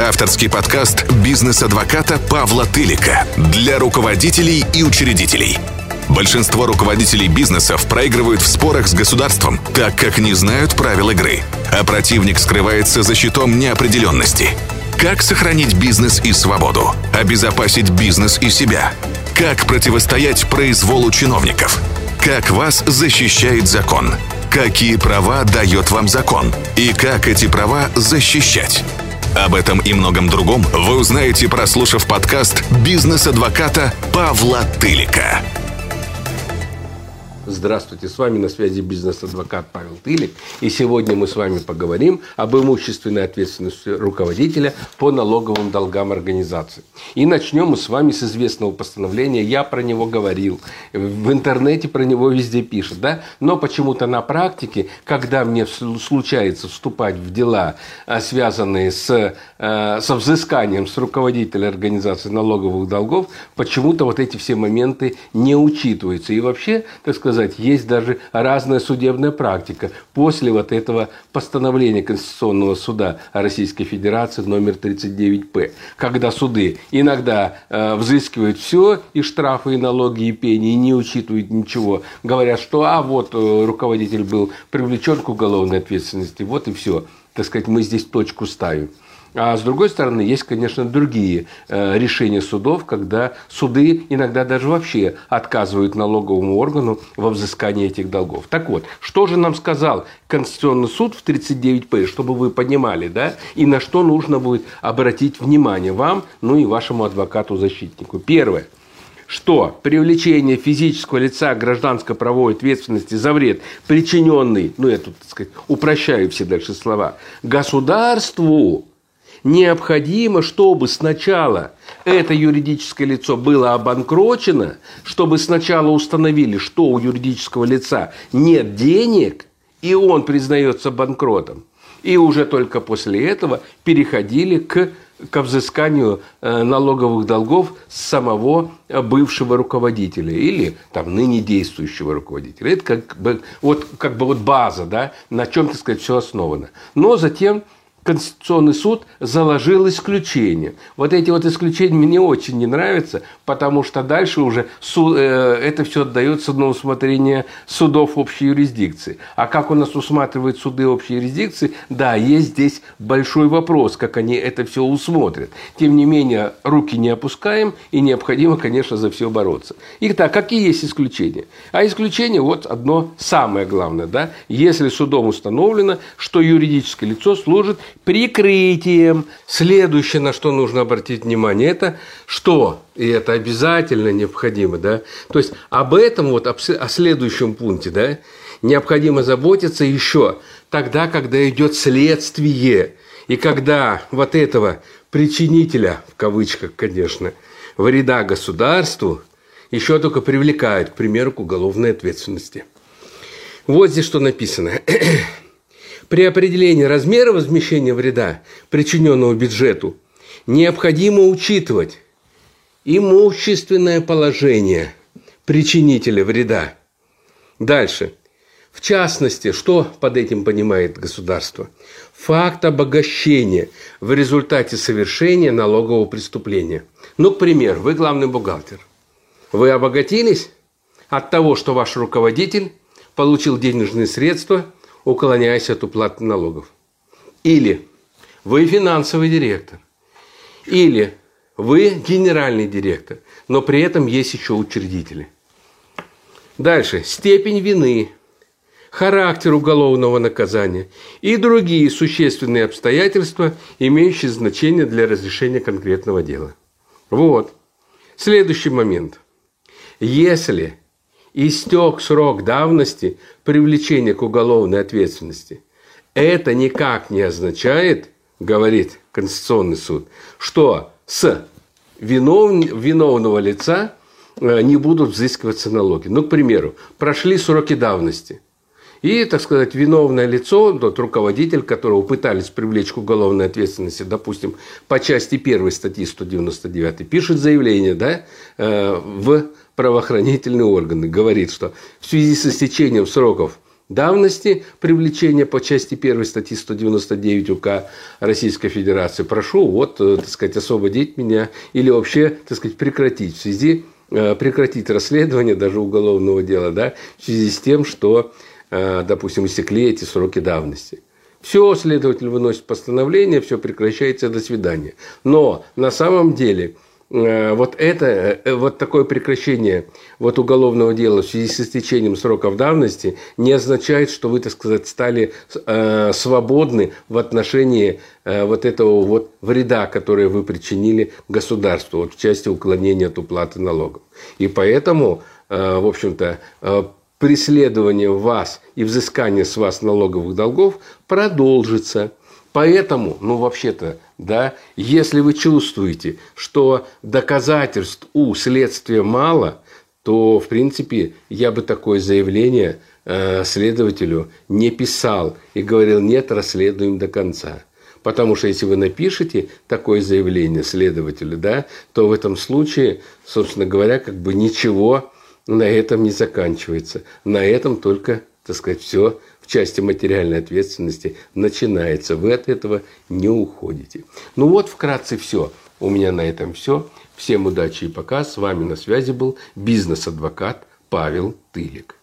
Авторский подкаст бизнес-адвоката Павла Тылика для руководителей и учредителей. Большинство руководителей бизнесов проигрывают в спорах с государством, так как не знают правил игры, а противник скрывается за щитом неопределенности. Как сохранить бизнес и свободу? Обезопасить бизнес и себя? Как противостоять произволу чиновников? Как вас защищает закон? Какие права дает вам закон? И как эти права защищать? Об этом и многом другом вы узнаете, прослушав подкаст «Бизнес-адвоката» Павла Тылика. Здравствуйте, с вами на связи бизнес-адвокат Павел Тылик. И сегодня мы с вами поговорим об имущественной ответственности руководителя по налоговым долгам организации. И начнем мы с вами с известного постановления. Я про него говорил. В интернете про него везде пишут. Да? Но почему-то на практике, когда мне случается вступать в дела, а, связанные с, а, со взысканием с руководителя организации налоговых долгов, почему-то вот эти все моменты не учитываются. И вообще, так сказать, сказать, есть даже разная судебная практика после вот этого постановления Конституционного суда Российской Федерации номер 39П, когда суды иногда э, взыскивают все, и штрафы, и налоги, и пени, и не учитывают ничего. Говорят, что а вот э, руководитель был привлечен к уголовной ответственности, вот и все. Так сказать, мы здесь точку ставим. А с другой стороны, есть, конечно, другие э, решения судов, когда суды иногда даже вообще отказывают налоговому органу во взыскании этих долгов. Так вот, что же нам сказал Конституционный суд в 39П, чтобы вы понимали, да, и на что нужно будет обратить внимание вам, ну и вашему адвокату-защитнику. Первое что привлечение физического лица к гражданской правовой ответственности за вред, причиненный, ну я тут, так сказать, упрощаю все дальше слова, государству необходимо, чтобы сначала это юридическое лицо было обанкрочено, чтобы сначала установили, что у юридического лица нет денег, и он признается банкротом. И уже только после этого переходили к, к взысканию э, налоговых долгов с самого бывшего руководителя или там ныне действующего руководителя. Это как бы вот, как бы вот база, да, на чем, так сказать, все основано. Но затем Конституционный суд заложил исключение. Вот эти вот исключения мне очень не нравятся, потому что дальше уже суд, э, это все отдается на усмотрение судов общей юрисдикции. А как у нас усматривают суды общей юрисдикции, да, есть здесь большой вопрос, как они это все усмотрят. Тем не менее, руки не опускаем, и необходимо, конечно, за все бороться. Итак, какие есть исключения? А исключение вот одно самое главное. Да? Если судом установлено, что юридическое лицо служит прикрытием. Следующее, на что нужно обратить внимание, это что? И это обязательно необходимо, да? То есть об этом вот, о следующем пункте, да, необходимо заботиться еще тогда, когда идет следствие. И когда вот этого причинителя, в кавычках, конечно, вреда государству, еще только привлекают, к примеру, к уголовной ответственности. Вот здесь что написано. При определении размера возмещения вреда, причиненного бюджету, необходимо учитывать имущественное положение причинителя вреда. Дальше. В частности, что под этим понимает государство? Факт обогащения в результате совершения налогового преступления. Ну, к примеру, вы главный бухгалтер. Вы обогатились от того, что ваш руководитель получил денежные средства – уклоняясь от уплаты налогов. Или вы финансовый директор. Или вы генеральный директор, но при этом есть еще учредители. Дальше. Степень вины, характер уголовного наказания и другие существенные обстоятельства, имеющие значение для разрешения конкретного дела. Вот. Следующий момент. Если истек срок давности привлечения к уголовной ответственности. Это никак не означает, говорит Конституционный суд, что с винов... виновного лица э, не будут взыскиваться налоги. Ну, к примеру, прошли сроки давности. И, так сказать, виновное лицо, тот руководитель, которого пытались привлечь к уголовной ответственности, допустим, по части 1 статьи 199, пишет заявление да, э, в правоохранительные органы, говорит, что в связи с истечением сроков давности привлечения по части 1 статьи 199 УК Российской Федерации, прошу вот, э, так сказать, освободить меня или вообще, так сказать, прекратить в связи э, прекратить расследование даже уголовного дела, да, в связи с тем, что, э, допустим, истекли эти сроки давности. Все, следователь выносит постановление, все прекращается, до свидания. Но на самом деле – вот это, э, вот такое прекращение вот уголовного дела в связи с истечением сроков давности не означает, что вы, так сказать, стали э, свободны в отношении э, вот этого вот вреда, который вы причинили государству, вот в части уклонения от уплаты налогов. И поэтому, э, в общем-то, э, преследование вас и взыскание с вас налоговых долгов продолжится. Поэтому, ну вообще-то, да, если вы чувствуете, что доказательств у следствия мало, то, в принципе, я бы такое заявление э, следователю не писал и говорил, нет, расследуем до конца. Потому что если вы напишете такое заявление следователю, да, то в этом случае, собственно говоря, как бы ничего на этом не заканчивается. На этом только, так сказать, все части материальной ответственности начинается. Вы от этого не уходите. Ну вот вкратце все. У меня на этом все. Всем удачи и пока. С вами на связи был бизнес-адвокат Павел Тылик.